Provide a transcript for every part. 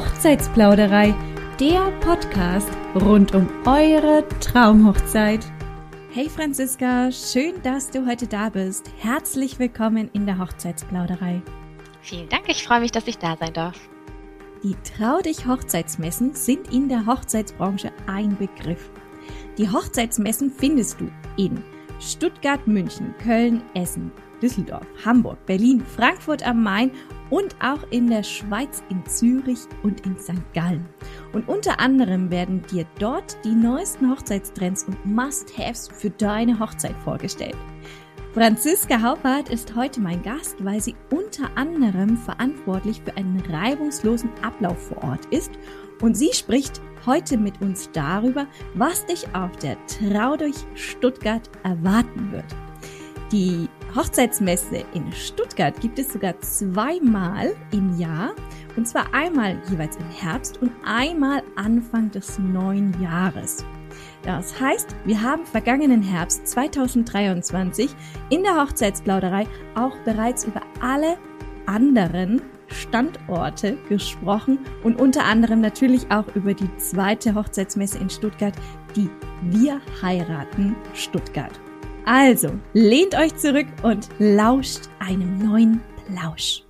Hochzeitsplauderei, der Podcast rund um eure Traumhochzeit. Hey Franziska, schön, dass du heute da bist. Herzlich willkommen in der Hochzeitsplauderei. Vielen Dank, ich freue mich, dass ich da sein darf. Die Trau dich Hochzeitsmessen sind in der Hochzeitsbranche ein Begriff. Die Hochzeitsmessen findest du in Stuttgart, München, Köln, Essen, Düsseldorf, Hamburg, Berlin, Frankfurt am Main und auch in der Schweiz, in Zürich und in St. Gallen. Und unter anderem werden dir dort die neuesten Hochzeitstrends und Must-Haves für deine Hochzeit vorgestellt. Franziska Haupert ist heute mein Gast, weil sie unter anderem verantwortlich für einen reibungslosen Ablauf vor Ort ist und sie spricht heute mit uns darüber, was dich auf der Trau durch Stuttgart erwarten wird. Die Hochzeitsmesse in Stuttgart gibt es sogar zweimal im Jahr. Und zwar einmal jeweils im Herbst und einmal Anfang des neuen Jahres. Das heißt, wir haben vergangenen Herbst 2023 in der Hochzeitsplauderei auch bereits über alle anderen Standorte gesprochen und unter anderem natürlich auch über die zweite Hochzeitsmesse in Stuttgart, die Wir heiraten Stuttgart. Also, lehnt euch zurück und lauscht einem neuen Plausch.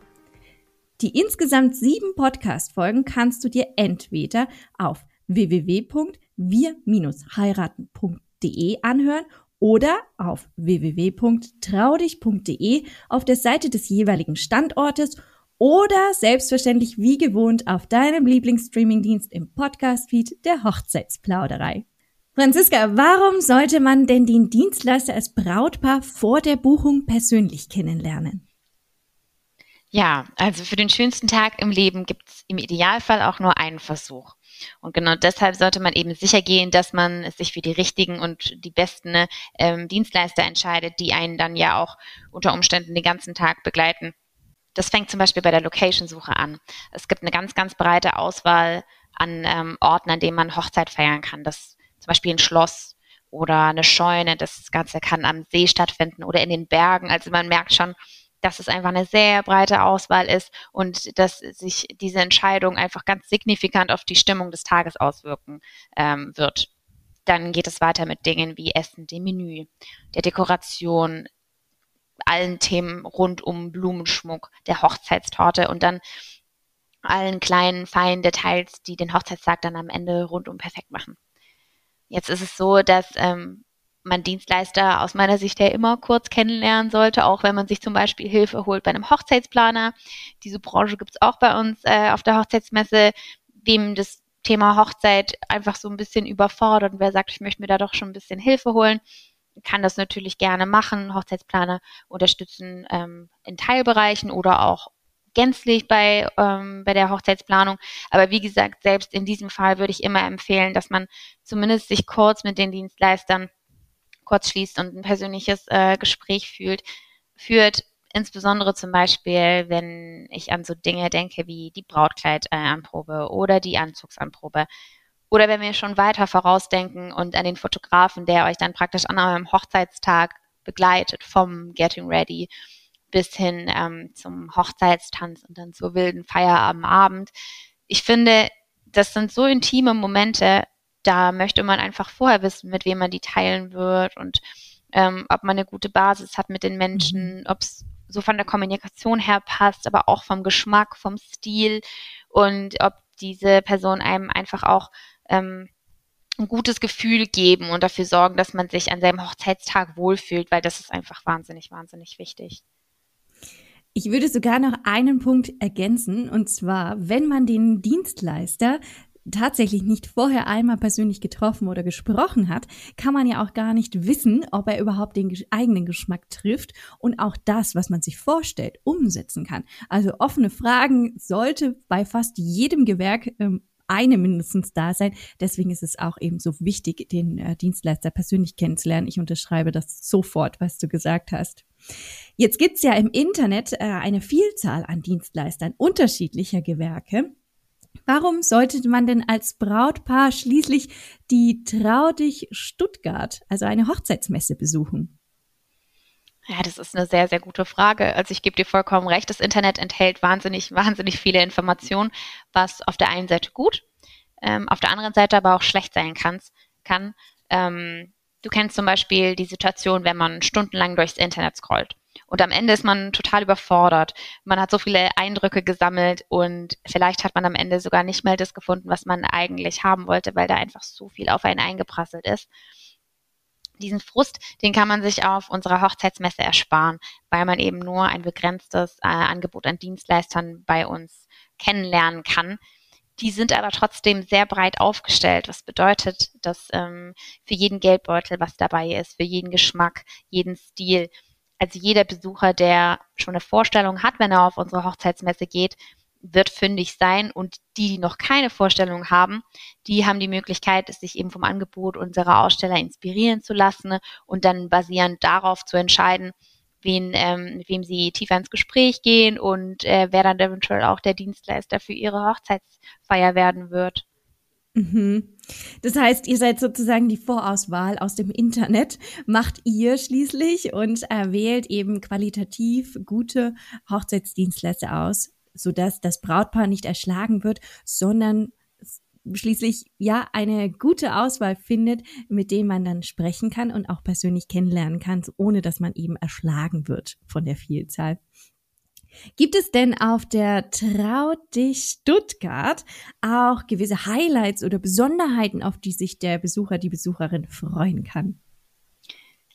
Die insgesamt sieben Podcast-Folgen kannst du dir entweder auf www.wir-heiraten.de anhören oder auf www.traudich.de auf der Seite des jeweiligen Standortes oder selbstverständlich wie gewohnt auf deinem Lieblingsstreamingdienst im Podcast-Feed der Hochzeitsplauderei. Franziska, warum sollte man denn den Dienstleister als Brautpaar vor der Buchung persönlich kennenlernen? Ja, also für den schönsten Tag im Leben gibt es im Idealfall auch nur einen Versuch. Und genau deshalb sollte man eben sicher gehen, dass man sich für die richtigen und die besten ähm, Dienstleister entscheidet, die einen dann ja auch unter Umständen den ganzen Tag begleiten. Das fängt zum Beispiel bei der Location-Suche an. Es gibt eine ganz, ganz breite Auswahl an ähm, Orten, an denen man Hochzeit feiern kann. Das zum Beispiel ein Schloss oder eine Scheune. Das Ganze kann am See stattfinden oder in den Bergen. Also man merkt schon, dass es einfach eine sehr breite Auswahl ist und dass sich diese Entscheidung einfach ganz signifikant auf die Stimmung des Tages auswirken ähm, wird. Dann geht es weiter mit Dingen wie Essen, dem Menü, der Dekoration, allen Themen rund um Blumenschmuck, der Hochzeitstorte und dann allen kleinen, feinen Details, die den Hochzeitstag dann am Ende rundum perfekt machen. Jetzt ist es so, dass ähm, man Dienstleister aus meiner Sicht ja immer kurz kennenlernen sollte, auch wenn man sich zum Beispiel Hilfe holt bei einem Hochzeitsplaner. Diese Branche gibt es auch bei uns äh, auf der Hochzeitsmesse, wem das Thema Hochzeit einfach so ein bisschen überfordert und wer sagt, ich möchte mir da doch schon ein bisschen Hilfe holen, kann das natürlich gerne machen. Hochzeitsplaner unterstützen ähm, in Teilbereichen oder auch gänzlich bei, ähm, bei der Hochzeitsplanung. Aber wie gesagt, selbst in diesem Fall würde ich immer empfehlen, dass man zumindest sich kurz mit den Dienstleistern kurz schließt und ein persönliches äh, Gespräch fühlt, führt. Insbesondere zum Beispiel, wenn ich an so Dinge denke wie die Brautkleidanprobe oder die Anzugsanprobe. Oder wenn wir schon weiter vorausdenken und an den Fotografen, der euch dann praktisch an eurem Hochzeitstag begleitet, vom Getting Ready bis hin ähm, zum Hochzeitstanz und dann zur wilden Feier am Abend. Ich finde, das sind so intime Momente, da möchte man einfach vorher wissen, mit wem man die teilen wird und ähm, ob man eine gute Basis hat mit den Menschen, mhm. ob es so von der Kommunikation her passt, aber auch vom Geschmack, vom Stil und ob diese Person einem einfach auch ähm, ein gutes Gefühl geben und dafür sorgen, dass man sich an seinem Hochzeitstag wohlfühlt, weil das ist einfach wahnsinnig, wahnsinnig wichtig. Ich würde sogar noch einen Punkt ergänzen, und zwar, wenn man den Dienstleister tatsächlich nicht vorher einmal persönlich getroffen oder gesprochen hat, kann man ja auch gar nicht wissen, ob er überhaupt den eigenen Geschmack trifft und auch das, was man sich vorstellt, umsetzen kann. Also offene Fragen sollte bei fast jedem Gewerk ähm, eine mindestens da sein. Deswegen ist es auch eben so wichtig, den äh, Dienstleister persönlich kennenzulernen. Ich unterschreibe das sofort, was du gesagt hast. Jetzt gibt's ja im Internet äh, eine Vielzahl an Dienstleistern unterschiedlicher Gewerke. Warum sollte man denn als Brautpaar schließlich die Trau dich Stuttgart, also eine Hochzeitsmesse, besuchen? Ja, das ist eine sehr, sehr gute Frage. Also ich gebe dir vollkommen recht, das Internet enthält wahnsinnig, wahnsinnig viele Informationen, was auf der einen Seite gut, ähm, auf der anderen Seite aber auch schlecht sein kann. kann. Ähm, du kennst zum Beispiel die Situation, wenn man stundenlang durchs Internet scrollt. Und am Ende ist man total überfordert. Man hat so viele Eindrücke gesammelt und vielleicht hat man am Ende sogar nicht mal das gefunden, was man eigentlich haben wollte, weil da einfach so viel auf einen eingeprasselt ist diesen Frust, den kann man sich auf unserer Hochzeitsmesse ersparen, weil man eben nur ein begrenztes äh, Angebot an Dienstleistern bei uns kennenlernen kann. Die sind aber trotzdem sehr breit aufgestellt, was bedeutet, dass ähm, für jeden Geldbeutel was dabei ist, für jeden Geschmack, jeden Stil. Also jeder Besucher, der schon eine Vorstellung hat, wenn er auf unsere Hochzeitsmesse geht, wird fündig sein und die, die noch keine Vorstellung haben, die haben die Möglichkeit, sich eben vom Angebot unserer Aussteller inspirieren zu lassen und dann basierend darauf zu entscheiden, wen, ähm, mit wem sie tiefer ins Gespräch gehen und äh, wer dann eventuell auch der Dienstleister für ihre Hochzeitsfeier werden wird. Mhm. Das heißt, ihr seid sozusagen die Vorauswahl aus dem Internet, macht ihr schließlich und äh, wählt eben qualitativ gute Hochzeitsdienstleister aus, sodass das Brautpaar nicht erschlagen wird, sondern schließlich ja eine gute Auswahl findet, mit dem man dann sprechen kann und auch persönlich kennenlernen kann, ohne dass man eben erschlagen wird von der Vielzahl. Gibt es denn auf der Trau dich Stuttgart auch gewisse Highlights oder Besonderheiten, auf die sich der Besucher, die Besucherin freuen kann?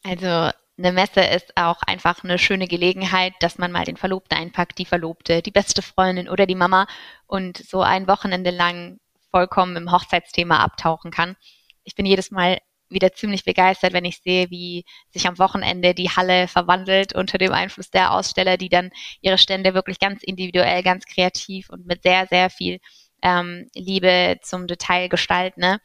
Also eine Messe ist auch einfach eine schöne Gelegenheit, dass man mal den Verlobten einpackt, die Verlobte, die beste Freundin oder die Mama und so ein Wochenende lang vollkommen im Hochzeitsthema abtauchen kann. Ich bin jedes Mal wieder ziemlich begeistert, wenn ich sehe, wie sich am Wochenende die Halle verwandelt unter dem Einfluss der Aussteller, die dann ihre Stände wirklich ganz individuell, ganz kreativ und mit sehr, sehr viel ähm, Liebe zum Detail gestalten. Ne?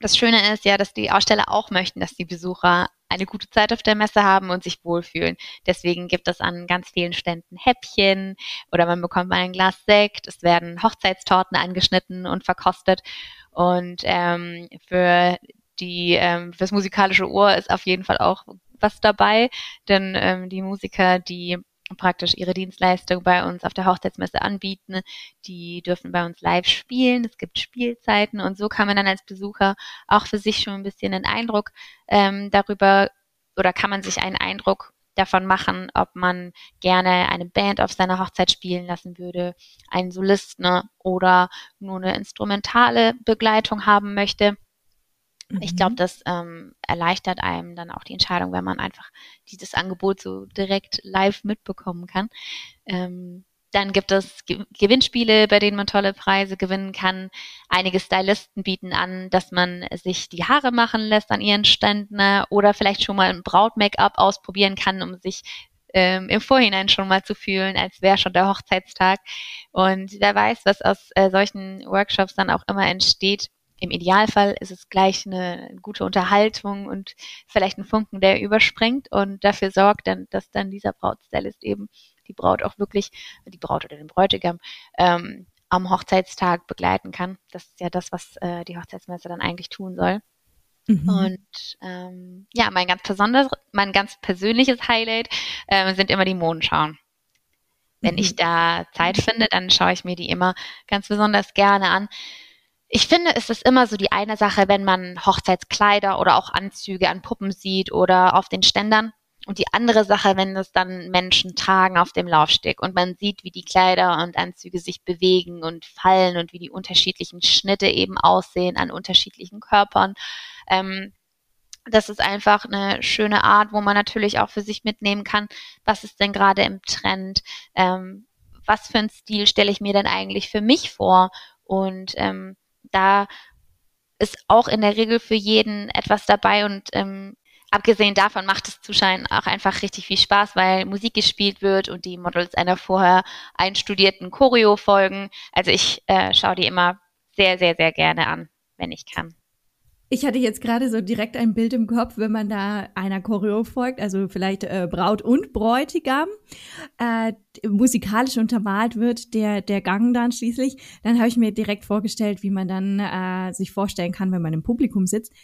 Das Schöne ist ja, dass die Aussteller auch möchten, dass die Besucher eine gute Zeit auf der Messe haben und sich wohlfühlen. Deswegen gibt es an ganz vielen Ständen Häppchen oder man bekommt mal ein Glas Sekt. Es werden Hochzeitstorten angeschnitten und verkostet. Und ähm, für die ähm, fürs musikalische Ohr ist auf jeden Fall auch was dabei, denn ähm, die Musiker, die praktisch ihre Dienstleistung bei uns auf der Hochzeitsmesse anbieten. Die dürfen bei uns live spielen. Es gibt Spielzeiten und so kann man dann als Besucher auch für sich schon ein bisschen einen Eindruck ähm, darüber oder kann man sich einen Eindruck davon machen, ob man gerne eine Band auf seiner Hochzeit spielen lassen würde, einen Solisten ne, oder nur eine instrumentale Begleitung haben möchte. Mhm. Ich glaube, das ähm, erleichtert einem dann auch die Entscheidung, wenn man einfach dieses Angebot so direkt live mitbekommen kann. Ähm, dann gibt es Gewinnspiele, bei denen man tolle Preise gewinnen kann. Einige Stylisten bieten an, dass man sich die Haare machen lässt an ihren Ständen ne, oder vielleicht schon mal ein Braut-Make-up ausprobieren kann, um sich ähm, im Vorhinein schon mal zu fühlen, als wäre schon der Hochzeitstag. Und wer weiß, was aus äh, solchen Workshops dann auch immer entsteht. Im Idealfall ist es gleich eine gute Unterhaltung und vielleicht ein Funken, der überspringt und dafür sorgt dann, dass dann dieser Brautstylist eben die Braut auch wirklich, die Braut oder den Bräutigam, ähm, am Hochzeitstag begleiten kann. Das ist ja das, was äh, die Hochzeitsmesse dann eigentlich tun soll. Mhm. Und ähm, ja, mein ganz besonderes, mein ganz persönliches Highlight äh, sind immer die Mondenschauen. Wenn mhm. ich da Zeit finde, dann schaue ich mir die immer ganz besonders gerne an. Ich finde, es ist immer so die eine Sache, wenn man Hochzeitskleider oder auch Anzüge an Puppen sieht oder auf den Ständern. Und die andere Sache, wenn es dann Menschen tragen auf dem Laufsteg und man sieht, wie die Kleider und Anzüge sich bewegen und fallen und wie die unterschiedlichen Schnitte eben aussehen an unterschiedlichen Körpern. Ähm, das ist einfach eine schöne Art, wo man natürlich auch für sich mitnehmen kann, was ist denn gerade im Trend, ähm, was für einen Stil stelle ich mir denn eigentlich für mich vor und ähm, da ist auch in der Regel für jeden etwas dabei und ähm, abgesehen davon macht es Zuschauen auch einfach richtig viel Spaß, weil Musik gespielt wird und die Models einer vorher einstudierten Choreo folgen. Also ich äh, schaue die immer sehr, sehr, sehr gerne an, wenn ich kann. Ich hatte jetzt gerade so direkt ein Bild im Kopf, wenn man da einer Choreo folgt, also vielleicht äh, Braut und Bräutigam, äh, musikalisch untermalt wird, der, der Gang dann schließlich, dann habe ich mir direkt vorgestellt, wie man dann äh, sich vorstellen kann, wenn man im Publikum sitzt,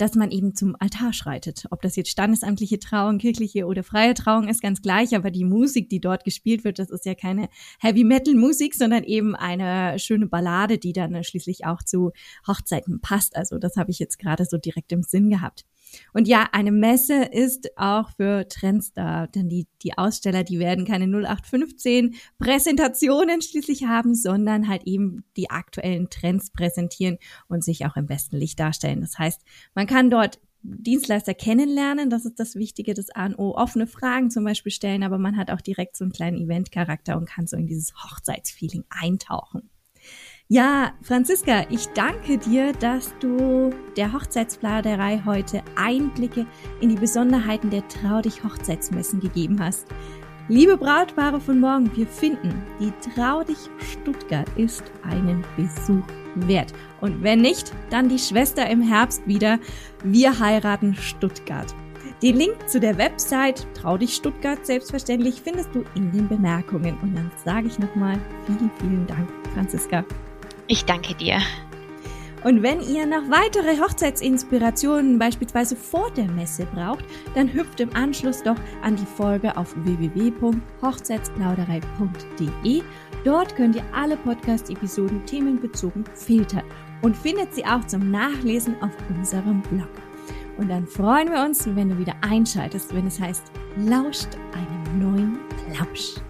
dass man eben zum Altar schreitet. Ob das jetzt standesamtliche Trauung, kirchliche oder freie Trauung ist, ganz gleich, aber die Musik, die dort gespielt wird, das ist ja keine Heavy Metal Musik, sondern eben eine schöne Ballade, die dann schließlich auch zu Hochzeiten passt. Also das habe ich jetzt gerade so direkt im Sinn gehabt. Und ja, eine Messe ist auch für Trends da, denn die, die Aussteller, die werden keine 0815 Präsentationen schließlich haben, sondern halt eben die aktuellen Trends präsentieren und sich auch im besten Licht darstellen. Das heißt, man kann dort Dienstleister kennenlernen, das ist das Wichtige, das A und O, offene Fragen zum Beispiel stellen, aber man hat auch direkt so einen kleinen Eventcharakter und kann so in dieses Hochzeitsfeeling eintauchen. Ja, Franziska, ich danke dir, dass du der Hochzeitspladerei heute Einblicke in die Besonderheiten der Trau dich Hochzeitsmessen gegeben hast. Liebe Brautpaare von morgen, wir finden, die Trau dich Stuttgart ist einen Besuch wert. Und wenn nicht, dann die Schwester im Herbst wieder. Wir heiraten Stuttgart. Den Link zu der Website Trau dich Stuttgart selbstverständlich findest du in den Bemerkungen. Und dann sage ich nochmal vielen, vielen Dank, Franziska. Ich danke dir. Und wenn ihr noch weitere Hochzeitsinspirationen beispielsweise vor der Messe braucht, dann hüpft im Anschluss doch an die Folge auf www.hochzeitsplauderei.de. Dort könnt ihr alle Podcast-Episoden themenbezogen filtern und findet sie auch zum Nachlesen auf unserem Blog. Und dann freuen wir uns, wenn du wieder einschaltest, wenn es heißt, lauscht einem neuen Plausch.